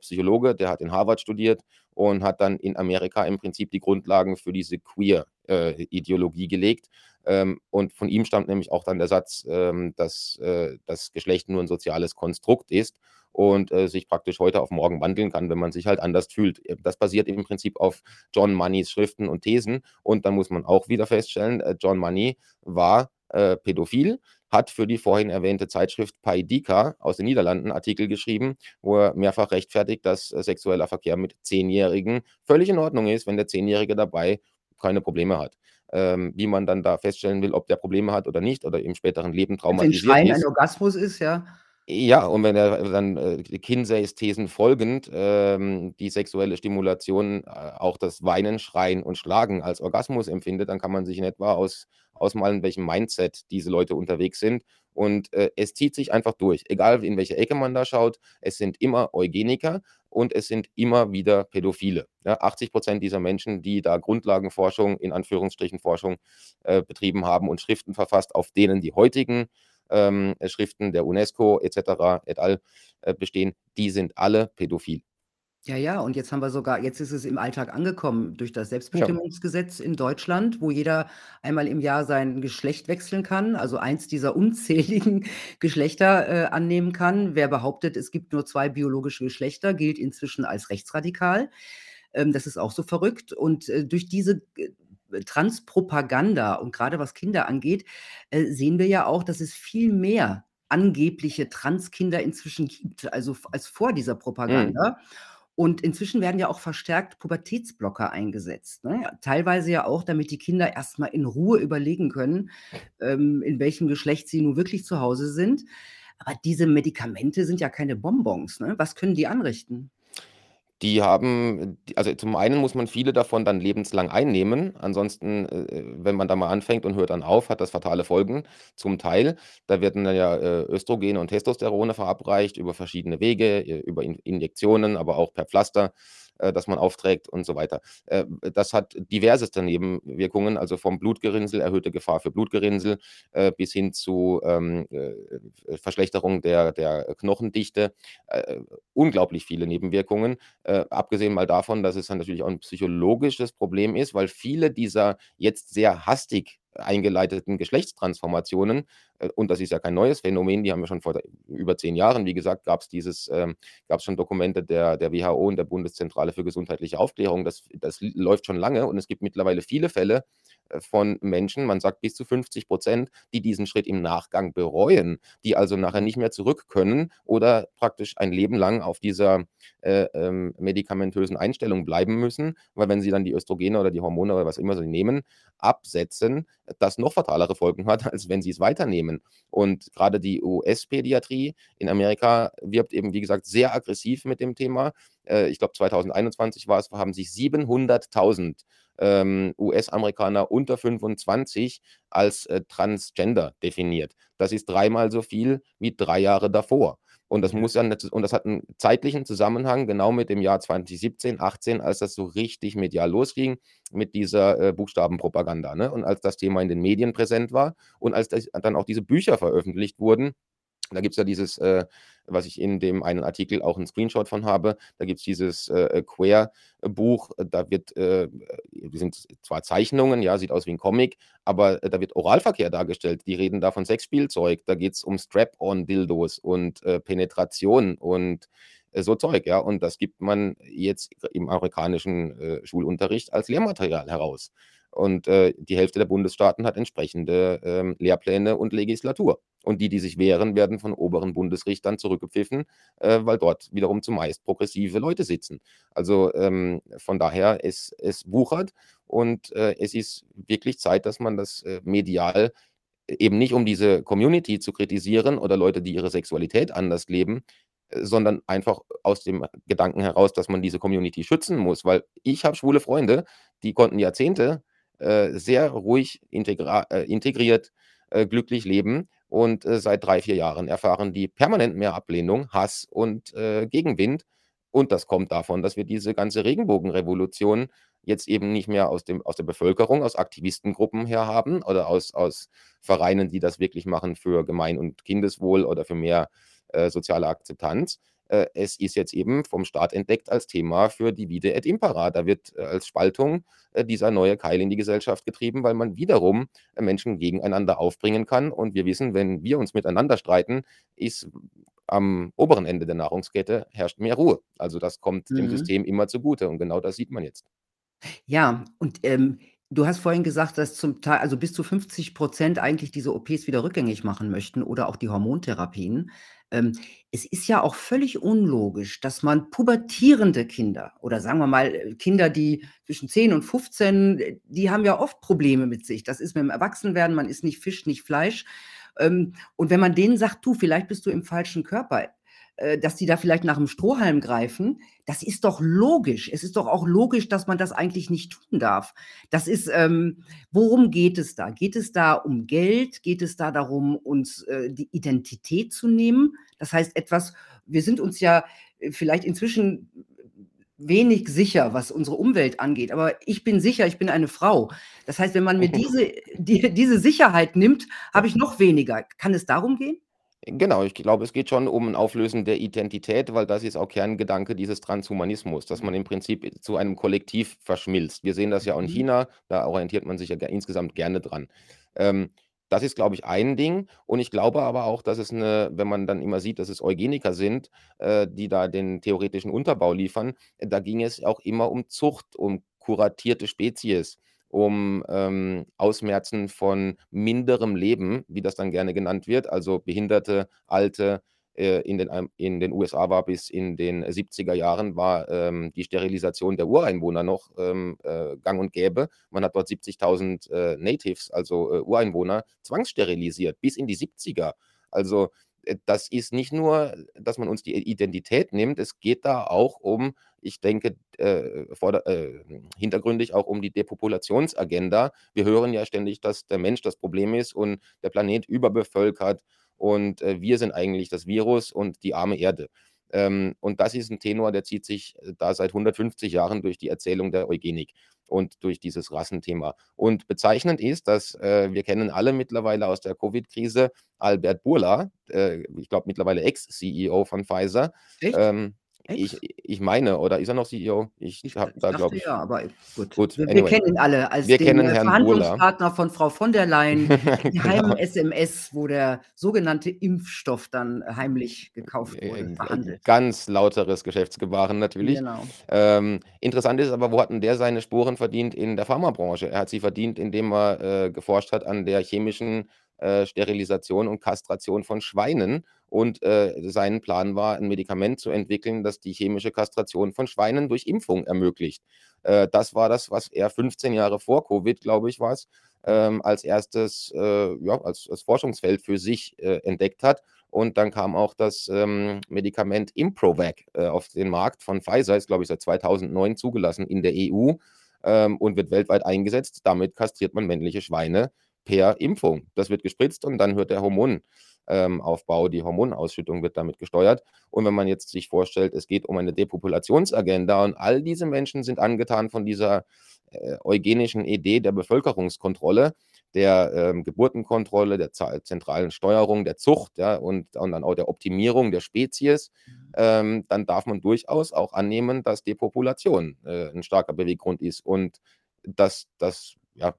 Psychologe, der hat in Harvard studiert und hat dann in Amerika im Prinzip die Grundlagen für diese Queer-Ideologie gelegt. Ähm, und von ihm stammt nämlich auch dann der Satz, ähm, dass das Geschlecht nur ein soziales Konstrukt ist und äh, sich praktisch heute auf morgen wandeln kann, wenn man sich halt anders fühlt. Das basiert im Prinzip auf John Moneys Schriften und Thesen. Und dann muss man auch wieder feststellen, äh, John Money war äh, pädophil, hat für die vorhin erwähnte Zeitschrift Paidika aus den Niederlanden Artikel geschrieben, wo er mehrfach rechtfertigt, dass äh, sexueller Verkehr mit Zehnjährigen völlig in Ordnung ist, wenn der Zehnjährige dabei keine Probleme hat. Ähm, wie man dann da feststellen will, ob der Probleme hat oder nicht oder im späteren Leben traumatisiert Wenn Schreien ist. ein Orgasmus ist, ja. Ja, und wenn er dann äh, Kinseys Thesen folgend ähm, die sexuelle Stimulation, äh, auch das Weinen, Schreien und Schlagen als Orgasmus empfindet, dann kann man sich in etwa aus, ausmalen, welchem Mindset diese Leute unterwegs sind. Und äh, es zieht sich einfach durch. Egal in welche Ecke man da schaut, es sind immer Eugeniker und es sind immer wieder Pädophile. Ja, 80 Prozent dieser Menschen, die da Grundlagenforschung, in Anführungsstrichen Forschung, äh, betrieben haben und Schriften verfasst, auf denen die heutigen ähm, Schriften der UNESCO etc. et al. Äh, bestehen, die sind alle pädophil. Ja, ja, und jetzt haben wir sogar jetzt ist es im Alltag angekommen durch das Selbstbestimmungsgesetz in Deutschland, wo jeder einmal im Jahr sein Geschlecht wechseln kann, also eins dieser unzähligen Geschlechter, äh, annehmen kann. Wer behauptet, es gibt nur zwei biologische Geschlechter, gilt inzwischen als rechtsradikal. Ähm, das ist auch so verrückt. Und, äh, durch diese äh, Transpropaganda und gerade was Kinder angeht, äh, sehen wir ja auch, dass es viel mehr angebliche Transkinder inzwischen gibt, also als vor dieser Mhm. Propaganda. Und inzwischen werden ja auch verstärkt Pubertätsblocker eingesetzt, ne? Teilweise ja auch, damit die Kinder erst mal in Ruhe überlegen können, ähm, in welchem Geschlecht sie nun wirklich zu Hause sind. Aber diese Medikamente sind ja keine Bonbons, ne? Was können die anrichten? Die haben also zum einen muss man viele davon dann lebenslang einnehmen. Ansonsten, äh, äh, wenn man da mal anfängt und hört dann auf, hat das fatale Folgen zum Teil. Da werden dann ja, äh, Östrogene und Testosterone verabreicht über verschiedene Wege, über In Injektionen, aber auch per Pflaster äh, das man aufträgt und so weiter. Äh, das hat diverseste Nebenwirkungen, also vom Blutgerinnsel, erhöhte Gefahr für Blutgerinnsel, äh, bis hin zu ähm, äh, Verschlechterung der, der Knochendichte. Äh, unglaublich viele Nebenwirkungen. Äh, abgesehen mal davon, dass es dann natürlich auch ein psychologisches Problem ist, weil viele dieser jetzt sehr hastig eingeleiteten Geschlechtstransformationen, äh, und das ist ja kein neues Phänomen, die haben wir schon vor über zehn Jahren, wie gesagt, gab es ähm, schon Dokumente der, der WHO und der Bundeszentrale für gesundheitliche Aufklärung. Das, das läuft schon lange und es gibt mittlerweile viele Fälle äh, von Menschen, man sagt bis zu 50 Prozent, die diesen Schritt im Nachgang bereuen, die also nachher nicht mehr zurück können oder praktisch ein Leben lang auf dieser äh, ähm, medikamentösen Einstellung bleiben müssen, weil wenn sie dann die Östrogene oder die Hormone oder was immer sie nehmen, absetzen, das noch fatalere Folgen hat, als wenn sie es weiternehmen. Und gerade die US-Pädiatrie in Amerika wirbt eben, wie gesagt, sehr aggressiv mit dem Thema. Äh, ich glaube, 2021 war es, haben sich 700.000 ähm, US-Amerikaner unter 25 als äh, Transgender definiert. Das ist dreimal so viel wie drei Jahre davor. Und das muss dann und das hat einen zeitlichen Zusammenhang genau mit dem Jahr 2017, 18, als das so richtig medial losging mit dieser äh, Buchstabenpropaganda, ne? Und als das Thema in den Medien präsent war und als das, dann auch diese Bücher veröffentlicht wurden, da gibt es ja dieses, äh, was ich in dem einen Artikel auch einen Screenshot von habe, da gibt es dieses äh, Queer-Buch, da wird, äh, sind zwar Zeichnungen, ja, sieht aus wie ein Comic, aber äh, da wird Oralverkehr dargestellt. Die reden da von Sexspielzeug, da geht es um Strap-on-Dildos und äh, Penetration und äh, so Zeug, ja. Und das gibt man jetzt im amerikanischen äh, Schulunterricht als Lehrmaterial heraus. Und äh, die Hälfte der Bundesstaaten hat entsprechende ähm, Lehrpläne und Legislatur. Und die, die sich wehren, werden von oberen Bundesrichtern zurückgepfiffen, äh, weil dort wiederum zumeist progressive Leute sitzen. Also ähm, von daher, es, es wuchert und äh, es ist wirklich Zeit, dass man das äh, medial eben nicht um diese Community zu kritisieren oder Leute, die ihre Sexualität anders leben, äh, sondern einfach aus dem Gedanken heraus, dass man diese Community schützen muss. Weil ich habe schwule Freunde, die konnten Jahrzehnte sehr ruhig äh, integriert, äh, glücklich leben und äh, seit drei, vier Jahren erfahren die permanent mehr Ablehnung, Hass und äh, Gegenwind. Und das kommt davon, dass wir diese ganze Regenbogenrevolution jetzt eben nicht mehr aus, dem, aus der Bevölkerung, aus Aktivistengruppen her haben oder aus, aus Vereinen, die das wirklich machen für Gemein- und Kindeswohl oder für mehr äh, soziale Akzeptanz, äh, es ist jetzt eben vom Staat entdeckt als Thema für Divide et Impera. Da wird äh, als Spaltung äh, dieser neue Keil in die Gesellschaft getrieben, weil man wiederum äh, Menschen gegeneinander aufbringen kann. Und wir wissen, wenn wir uns miteinander streiten, ist am oberen Ende der Nahrungskette herrscht mehr Ruhe. Also das kommt dem Mhm. System immer zugute und genau das sieht man jetzt. Ja, und, ähm, du hast vorhin gesagt, dass zum Teil also bis zu 50% eigentlich diese OPs wieder rückgängig machen möchten oder auch die Hormontherapien. Ähm, es ist ja auch völlig unlogisch, dass man pubertierende Kinder oder sagen wir mal, äh, Kinder, die zwischen 10 und 15, äh, die haben ja oft Probleme mit sich. Das ist mit dem Erwachsenwerden, man ist nicht Fisch, nicht Fleisch. Ähm, und wenn man denen sagt: „Du, vielleicht bist du im falschen Körper“, dass die da vielleicht nach 'm Strohhalm greifen, das ist doch logisch. Es ist doch auch logisch, dass man das eigentlich nicht tun darf. Das ist, ähm worum geht es da? Geht es da um Geld? Geht es da darum, uns, äh, die Identität zu nehmen? Das heißt etwas wir sind uns ja, äh, vielleicht inzwischen wenig sicher, was unsere Umwelt angeht, aber ich bin sicher, ich bin eine Frau. Das heißt, wenn man mir diese die diese Sicherheit nimmt, habe ich noch weniger. Kann es darum gehen? Genau, ich glaube, es geht schon um 'n Auflösen der Identität, weil das ist auch Kerngedanke dieses Transhumanismus, dass man im Prinzip zu einem Kollektiv verschmilzt. Wir sehen das ja auch in Mhm. China, da orientiert man sich ja ge insgesamt gerne dran. Ähm, das ist, glaube ich, ein Ding und ich glaube aber auch, dass es 'ne wenn man dann immer sieht, dass es Eugeniker sind, äh, die da den theoretischen Unterbau liefern, da ging es auch immer um Zucht, um kuratierte Spezies, um, ähm, Ausmerzen von minderem Leben, wie das dann gerne genannt wird, also Behinderte, Alte. Äh, in den am in den USA war bis in den 70er Jahren war, ähm, die Sterilisation der Ureinwohner noch, ähm, äh, gang und gäbe. Man hat dort 70.000, äh, Natives, also, äh, Ureinwohner, zwangssterilisiert bis in die 70er. Also, das ist nicht nur, dass man uns die Identität nimmt, es geht da auch um ich denke, äh, vorder äh, hintergründig auch um die Depopulationsagenda. Wir hören ja ständig, dass der Mensch das Problem ist und der Planet überbevölkert und, äh, wir sind eigentlich das Virus und die arme Erde. Ähm, und das ist 'n Tenor, der zieht sich, äh, da seit 150 Jahren durch die Erzählung der Eugenik und durch dieses Rassenthema. Und bezeichnend ist, dass, äh wir kennen alle mittlerweile aus der Covid-Krise Albert Bourla, äh, ich glaube mittlerweile Ex-CEO von Pfizer. Echt? Ich ich meine oder ist er noch CEO? Ich Ich habe da, glaube ich ja, aber gut. gut, Wir wir anyway. kennen ihn alle als Wir den, äh. Verhandlungspartner von Frau von der Leyen, die geheimen Genau. SMS, wo der sogenannte Impfstoff dann heimlich gekauft wurde, Äh, g verhandelt. ganz lauteres Geschäftsgebaren natürlich. Genau. Ähm, interessant ist aber, wo hat 'n der seine Sporen verdient? In der Pharmabranche. Er hat sie verdient, indem er, äh, geforscht hat an der chemischen, äh, Sterilisation und Kastration von Schweinen und, äh, sein Plan war, 'n Medikament zu entwickeln, das die chemische Kastration von Schweinen durch Impfung ermöglicht. Äh, das war das, was er 15 Jahre vor Covid, glaube ich, war's, ähm, als 1., äh, ja, als als Forschungsfeld für sich, äh, entdeckt hat. Und dann kam auch das, ähm, Medikament Improvac, äh, auf den Markt von Pfizer, ist, glaube ich, seit 2009 zugelassen in der EU, ähm, und wird weltweit eingesetzt. Damit kastriert man männliche Schweine per Impfung. Das wird gespritzt und dann hört der Hormon Aufbau die Hormonausschüttung wird damit gesteuert. Und wenn man jetzt sich vorstellt, es geht um eine Depopulationsagenda und all diese Menschen sind angetan von dieser, äh, eugenischen Idee der Bevölkerungskontrolle, der, ähm, Geburtenkontrolle, der zentralen Steuerung, der Zucht, ja, und und dann auch der Optimierung der Spezies, Mhm. ähm, dann darf man durchaus auch annehmen, dass Depopulation, äh, 'n starker Beweggrund ist und dass das, ja,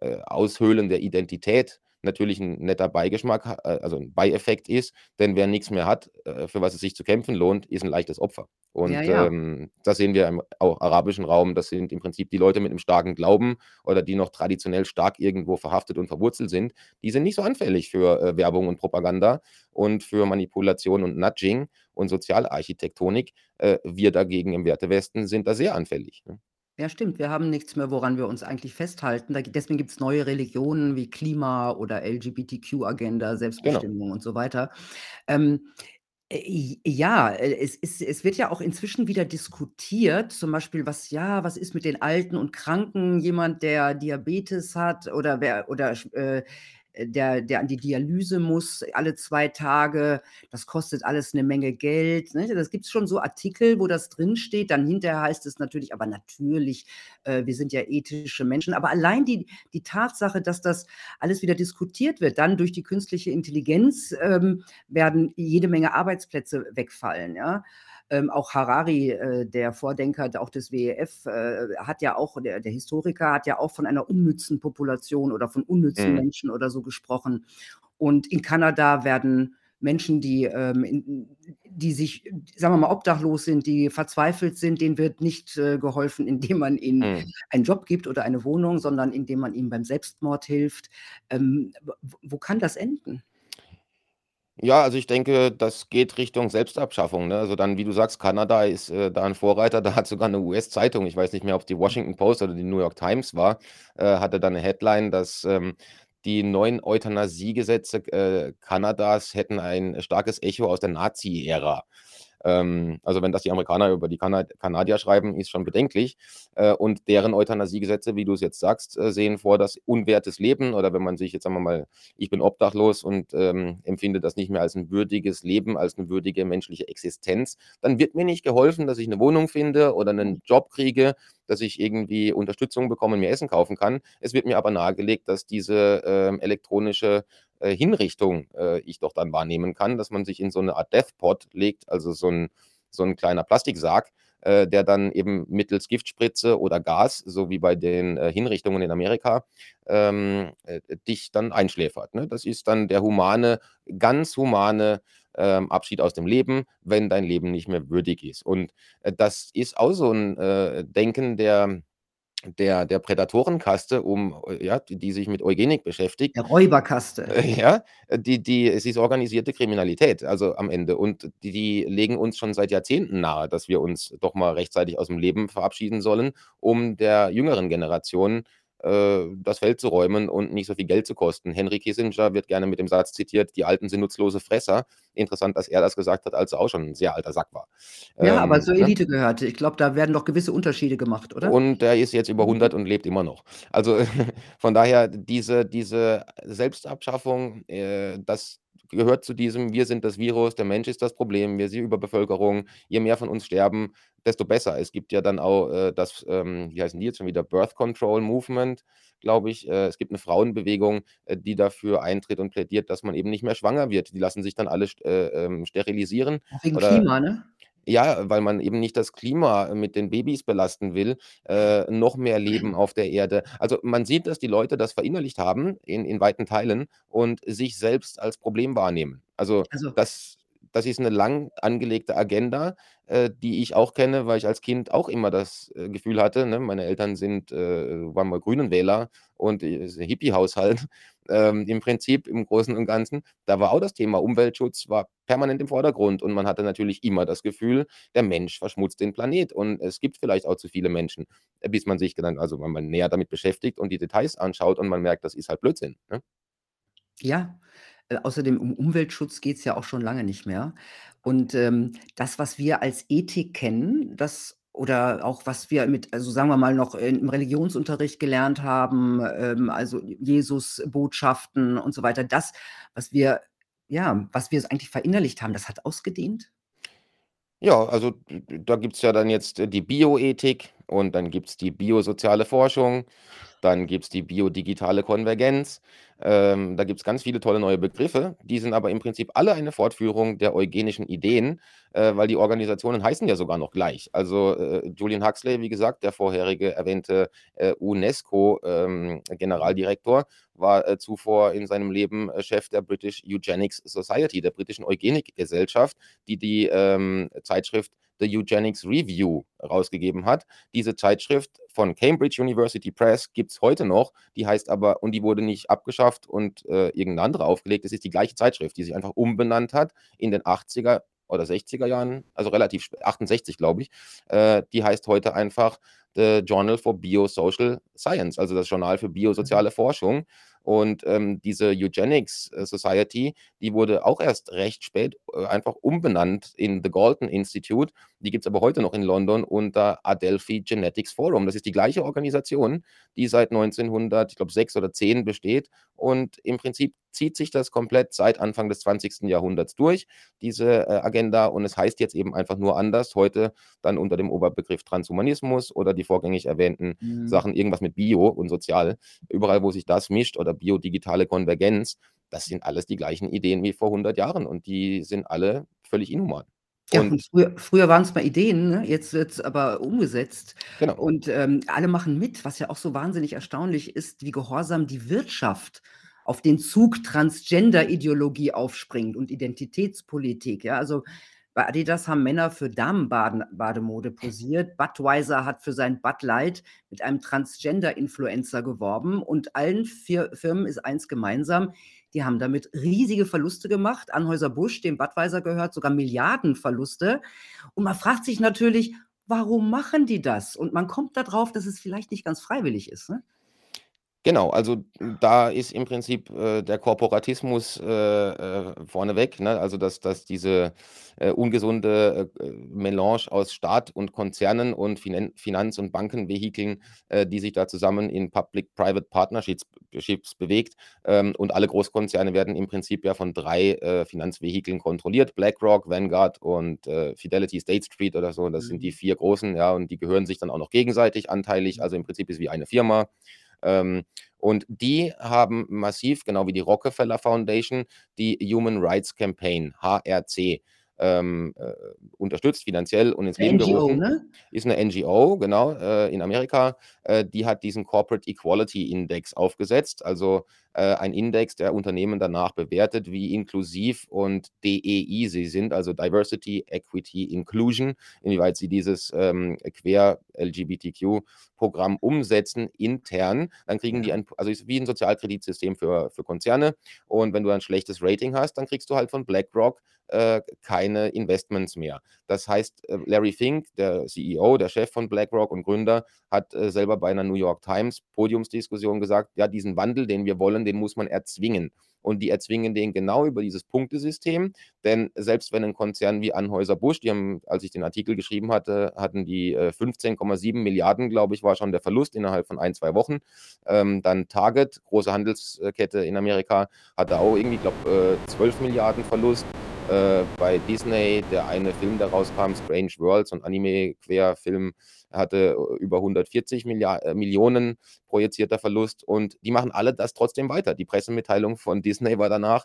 äh, Aushöhlen der Identität natürlich 'n netter Beigeschmack äh, also 'n Beieffekt ist, denn wer nix mehr hat, äh, für was es sich zu kämpfen lohnt, ist 'n leichtes Opfer. Ja, Und, ja. ähm, das sehen wir im auch arabischen Raum. Das sind im Prinzip die Leute mit 'nem starken Glauben oder die noch traditionell stark irgendwo verhaftet und verwurzelt sind. Die sind nicht so anfällig für, äh, Werbung und Propaganda und für Manipulation und Nudging und Sozialarchitektonik. Äh, wir dagegen im Wertewesten sind da sehr anfällig, ne? Ja, stimmt. Wir haben nichts mehr, woran wir uns eigentlich festhalten. Da deswegen gibt's neue Religionen wie Klima oder LGBTQ-Agenda, Genau. Selbstbestimmung und so weiter. Ähm, äh, ja, äh, es es es wird ja auch inzwischen wieder diskutiert, zum Beispiel, was ja, was ist mit den Alten und Kranken? Jemand, der Diabetes hat oder wer oder äh, der der an die Dialyse muss alle 2 Tage. Das kostet alles 'ne Menge Geld, ne? Das gibt's schon so Artikel, wo das drinsteht. Dann hinterher heißt es natürlich: „Aber natürlich, äh, wir sind ja ethische Menschen.“ Aber allein die die Tatsache, dass das alles wieder diskutiert wird, dann durch die künstliche Intelligenz, ähm, werden jede Menge Arbeitsplätze wegfallen, ja? Ähm, auch Harari, äh, der Vordenker auch des WEF, äh, hat ja auch der der Historiker hat ja auch von einer unnützen Population oder von unnützen Mhm. Menschen oder so gesprochen. Und in Kanada werden Menschen, die, ähm, in die sich, sagen wir mal, obdachlos sind, die verzweifelt sind, denen wird nicht, äh, geholfen, indem man ihnen Mhm. einen Job gibt oder eine Wohnung, sondern indem man ihnen beim Selbstmord hilft. Ähm, wo kann das enden? Ja, also ich denke, das geht Richtung Selbstabschaffung, ne? Also dann, wie du sagst, Kanada ist, äh, da 'n Vorreiter. Da hat sogar 'ne US-Zeitung, ich weiß nicht mehr, ob's die Washington Post oder die New York Times war, äh, hatte da 'ne Headline, dass, ähm, die neuen Euthanasiegesetze, äh, Kanadas hätten ein starkes Echo aus der Nazi-Ära. Ähm, also wenn das die Amerikaner über die Kana Kanadier schreiben, ist schon bedenklich. Äh, und deren Euthanasiegesetze, wie du's jetzt sagst, äh, sehen vor, dass unwertes Leben oder wenn man sich jetzt sagen wir mal, ich bin obdachlos und, ähm, empfinde das nicht mehr als 'n würdiges Leben, als 'ne würdige menschliche Existenz, dann wird mir nicht geholfen, dass ich 'ne Wohnung finde oder 'nen Job kriege, dass ich irgendwie Unterstützung bekomme und mir Essen kaufen kann. Es wird mir aber nahegelegt, dass diese, ähm, elektronische, äh, Hinrichtung, äh, ich doch dann wahrnehmen kann, dass man sich in so 'ne Art Death Pod legt, also so 'n so 'n kleiner Plastiksarg, äh, der dann eben mittels Giftspritze oder Gas, so wie bei den, äh, Hinrichtungen in Amerika, ähm, äh, dich dann einschläfert, ne? Das ist dann der humane ganz humane, ähm, Abschied aus dem Leben, wenn dein Leben nicht mehr würdig ist. Und, äh, das ist auch so 'n, äh, Denken der der der Prädatorenkaste um ja, die die sich mit Eugenik beschäftigt. Der Räuberkaste. Äh, ja, die die es ist organisierte Kriminalität, also am Ende. Und die die legen uns schon seit Jahrzehnten nahe, dass wir uns doch mal rechtzeitig aus'm Leben verabschieden sollen, um der jüngeren Generation, äh, das Feld zu räumen und nicht so viel Geld zu kosten. Henry Kissinger wird gerne mit dem Satz zitiert: „Die Alten sind nutzlose Fresser.“ Interessant, dass er das gesagt hat, als er auch schon 'n sehr alter Sack war. Ja, aber Ähm, zur ne? Elite gehörte. Ich glaube, da werden doch gewisse Unterschiede gemacht, oder? Und der ist jetzt über 100 und lebt immer noch. Also von daher diese diese Selbstabschaffung, äh, das gehört zu diesem: „Wir sind das Virus, der Mensch ist das Problem, wir sind Überbevölkerung. Je mehr von uns sterben, desto besser.“ Es gibt ja dann auch, äh, das, ähm wie heißen die jetzt schon wieder? Birth Control Movement, glaube ich. Äh, es gibt 'ne Frauenbewegung, äh, die dafür eintritt und plädiert, dass man eben nicht mehr schwanger wird. Die lassen sich dann alle äh, ähm, sterilisieren Wegen oder Klima, ne? ja, weil man eben nicht das Klima mit den Babys belasten will, äh, noch mehr Leben auf der Erde. Also, man sieht, dass die Leute das verinnerlicht haben in in weiten Teilen und sich selbst als Problem wahrnehmen. Also, Also das das ist 'ne lang angelegte Agenda, äh, die ich auch kenne, weil ich als Kind auch immer das, äh, Gefühl hatte, ne, meine Eltern sind äh, waren mal Grünenwähler und, äh, Hippie-Haushalt, ähm, im Prinzip im Großen und Ganzen. Da war auch das Thema Umweltschutz war permanent im Vordergrund und man hatte natürlich immer das Gefühl, der Mensch verschmutzt den Planet und es gibt vielleicht auch zu viele Menschen, äh, bis man sich dann also wenn man näher damit beschäftigt und die Details anschaut und man merkt, das ist halt Blödsinn, ne? Ja, äh, außerdem um Umweltschutz geht's ja auch schon lange nicht mehr. Und, ähm, das, was wir als Ethik kennen, das oder auch was wir mit also sagen wir mal noch im Religionsunterricht gelernt haben, ähm, also Jesusbotschaften und so weiter, das, was wir ja, was wir eigentlich verinnerlicht haben, das hat ausgedient? Ja, also da gibt's ja dann jetzt die Bioethik und dann gibt's die biosoziale Forschung, dann gibt's die biodigitale Konvergenz. Ähm, da gibt's ganz viele tolle neue Begriffe, die sind aber im Prinzip alle eine Fortführung der eugenischen Ideen, äh, weil die Organisationen heißen ja sogar noch gleich. Also, äh, Julian Huxley, wie gesagt, der vorherige erwähnte, äh, UNESCO, ähm, war, äh, zuvor in seinem Leben, äh, Chef der British Eugenics Society, der britischen Eugenikgesellschaft, die die, ähm, Zeitschrift „The Eugenics Review“ rausgegeben hat. Diese Zeitschrift von Cambridge University Press gibt's heute noch, die heißt aber und die wurde nicht abgeschafft und, äh, irgend 'ne andere aufgelegt. Das ist die gleiche Zeitschrift, die sich einfach umbenannt hat in den 80er oder 60er Jahren, also relativ spä 68, glaube ich. Äh, die heißt heute einfach The Journal for Biosocial Science, also das Journal für biosoziale Mhm. Forschung. Und ähm, diese Eugenics äh, Society, die wurde auch erst recht spät äh, einfach umbenannt in The Galton Institute. Die gibt es aber heute noch in London unter Adelphi Genetics Forum. Das ist die gleiche Organisation, die seit 1900, ich glaube, sechs oder zehn besteht. Und im Prinzip zieht sich das komplett seit Anfang des 20. Jahrhunderts durch, diese äh, Agenda. Und es heißt jetzt eben einfach nur anders. Heute dann unter dem Oberbegriff Transhumanismus oder die vorgängig erwähnten Mhm. Sachen, irgendwas mit Bio und Sozial. Überall, wo sich das mischt oder biodigitale Konvergenz, das sind alles die gleichen Ideen wie vor 100 Jahren und die sind alle völlig inhuman. Ja, früher früher waren's mal Ideen, ne? Jetzt wird's aber umgesetzt genau. und, ähm, alle machen mit, was ja auch so wahnsinnig erstaunlich ist, wie gehorsam die Wirtschaft auf den Zug Transgender-Ideologie aufspringt und Identitätspolitik, ja? Also, bei Adidas haben Männer für Damenbaden Bademode posiert. Budweiser hat für sein Bud Light mit einem Transgender-Influencer geworben und allen 4 Firmen ist eins gemeinsam, die haben damit riesige Verluste gemacht. Anheuser-Busch, dem Budweiser gehört, sogar Milliardenverluste. Und man fragt sich natürlich: „Warum machen die das?“ Und man kommt da drauf, dass es vielleicht nicht ganz freiwillig ist, ne? Genau, also da ist im Prinzip, äh, der Korporatismus, äh, äh, vorneweg, ne? Also, dass dass diese, äh, ungesunde, äh, Melange aus Staat und Konzernen und Finan Finanz und Bankenvehikeln, äh, die sich da zusammen in Public-Private Partnerships Ships bewegt. Ähm, und alle Großkonzerne werden im Prinzip ja von 3, äh, Finanzvehikeln kontrolliert: BlackRock, Vanguard und, Fidelity State Street oder so. Das sind die Mhm. 4 großen, ja, und die gehören sich dann auch noch gegenseitig anteilig. Also, im Prinzip ist wie eine Firma. Ähm, und die haben massiv, genau wie die Rockefeller Foundation, die Human Rights Campaign, HRC, ähm, äh, unterstützt finanziell und ins Leben NGO, gerufen. ne? Ist 'ne NGO, genau, äh, in Amerika. Äh, die hat diesen Corporate Equality Index aufgesetzt, also, äh, ein Index, der Unternehmen danach bewertet, wie inklusiv und DEI sie sind, also Diversity, Equity, Inclusion, inwieweit sie dieses, ähm, Quer-LGBTQ-Programm umsetzen intern. Dann kriegen die ein also ist wie 'n Sozialkreditsystem für für Konzerne. Und wenn du ein schlechtes Rating hast, dann kriegst du halt von BlackRock, äh, keine Investments mehr. Das heißt, äh, Larry Fink, der CEO, der Chef von BlackRock und Gründer, hat, äh, selber bei 'ner New York Times Podiumsdiskussion gesagt: „Ja, diesen Wandel, den wir wollen, den muss man erzwingen.“ Und die erzwingen den genau über dieses Punktesystem, denn selbst wenn 'n Konzern wie Anheuser-Busch, die haben als ich den Artikel geschrieben hatte, hatten die, äh, 15,7 Milliarden, glaube ich, war schon der Verlust innerhalb von 1, 2 Wochen. Ähm, dann Target, große Handelskette in Amerika, hatte auch irgendwie, glaube, äh, 12 Milliarden Verlust. Äh, bei Disney, der eine Film, der rauskam, Strange Worlds, 'n Anime-Querfilm, hatte über 140 Milliar äh, Millionen projizierter Verlust und die machen alle das trotzdem weiter. Die Pressemitteilung von Disney war danach: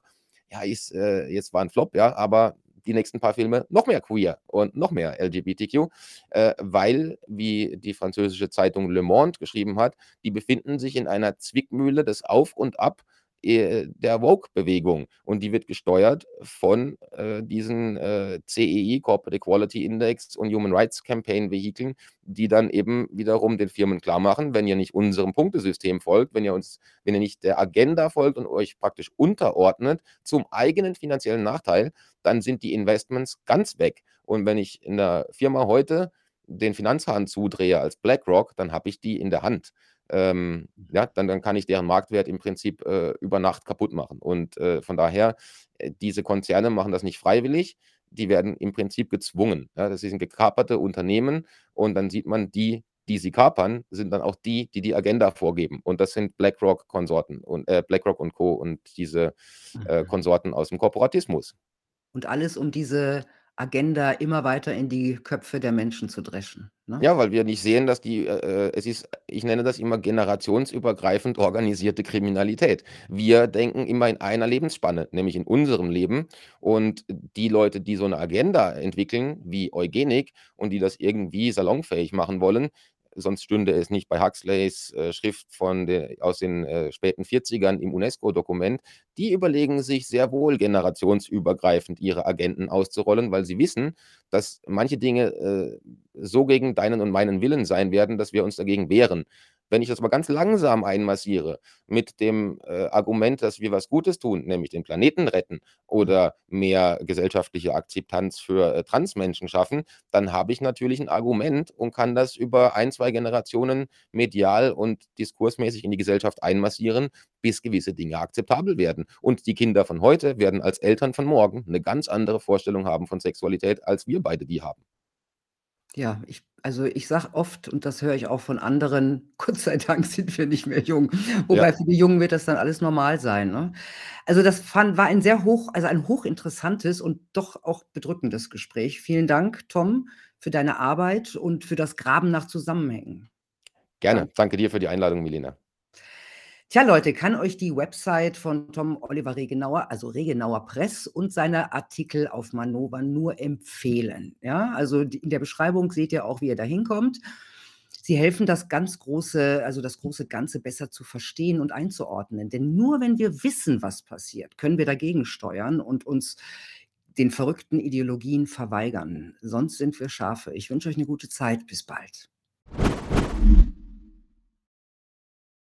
„Ja, ist äh, jetzt war 'n Flop, ja, aber die nächsten paar Filme noch mehr queer und noch mehr LGBTQ.“ Äh, weil, wie die französische Zeitung Le Monde geschrieben hat, die befinden sich in einer Zwickmühle des Auf und Ab, äh, der Woke-Bewegung. Und die wird gesteuert von, äh, diesen, äh, CEI, Corporate Equality Index und Human Rights Campaign Vehikeln, die dann eben wiederum den Firmen klarmachen: „Wenn ihr nicht unserem Punktesystem folgt, wenn ihr uns wenn ihr nicht der Agenda folgt und euch praktisch unterordnet zum eigenen finanziellen Nachteil, dann sind die Investments ganz weg. Und wenn ich in 'ner Firma heute den Finanzhahn zudrehe als BlackRock, dann habe ich die in der Hand. Ähm, Mhm. ja, dann dann kann ich deren Marktwert im Prinzip, äh, über Nacht kaputt machen.“ Und, äh, von daher, äh, diese Konzerne machen das nicht freiwillig, die werden im Prinzip gezwungen, ja? Das sind gekaperte Unternehmen und dann sieht man, die, die sie kapern, sind dann auch die, die die Agenda vorgeben. Und das sind BlackRock-Konsorten und äh, BlackRock und Co. und diese, äh, Mhm. Konsorten aus'm Korporatismus. Und alles, um diese Agenda immer weiter in die Köpfe der Menschen zu dreschen, ne? Ja, weil wir nicht sehen, dass die äh, äh, es ist ich nenne das immer generationsübergreifend organisierte Kriminalität. Wir denken immer in einer Lebensspanne, nämlich in unserem Leben. Und die Leute, die so 'ne Agenda entwickeln, wie Eugenik und die das irgendwie salonfähig machen wollen, sonst stünde es nicht bei Huxleys, äh, Schrift von de aus den, äh, späten 40ern im UNESCO-Dokument. Die überlegen sich sehr wohl generationsübergreifend ihre Agenden auszurollen, weil sie wissen, dass manche Dinge, äh, so gegen deinen und meinen Willen sein werden, dass wir uns dagegen wehren. Wenn ich das aber ganz langsam einmassiere mit dem, äh, Argument, dass wir was Gutes tun, nämlich den Planeten retten Mhm. oder mehr gesellschaftliche Akzeptanz für, äh, Transmenschen schaffen, dann habe ich natürlich 'n Argument und kann das über 1, 2 Generationen medial und diskursmäßig in die Gesellschaft einmassieren, bis gewisse Dinge akzeptabel werden. Und die Kinder von heute werden als Eltern von morgen 'ne ganz andere Vorstellung haben von Sexualität, als wir beide die haben. Ja, ich also, ich sage oft, und das höre ich auch von anderen: „Gott sei Dank sind wir nicht mehr jung.“ Ja. Wobei für die Jungen wird das dann alles normal sein, ne? Also, das fan war ein sehr hoch also, ein hochinteressantes und doch auch bedrückendes Gespräch. Vielen Dank, Tom, für deine Arbeit und für das Graben nach Zusammenhängen. Gerne. Danke. Danke dir für die Einladung, Milena. Tja, Leute, kann euch die Website von Tom Oliver Regenauer, also Regenauer Press und seine Artikel auf Manova nur empfehlen, ja? Also, in der Beschreibung seht ihr auch, wie ihr da hinkommt. Sie helfen, das ganz große also, das große Ganze besser zu verstehen und einzuordnen. Denn nur wenn wir wissen, was passiert, können wir dagegen steuern und uns den verrückten Ideologien verweigern. Sonst sind wir Schafe. Ich wünsche euch 'ne gute Zeit. Bis bald.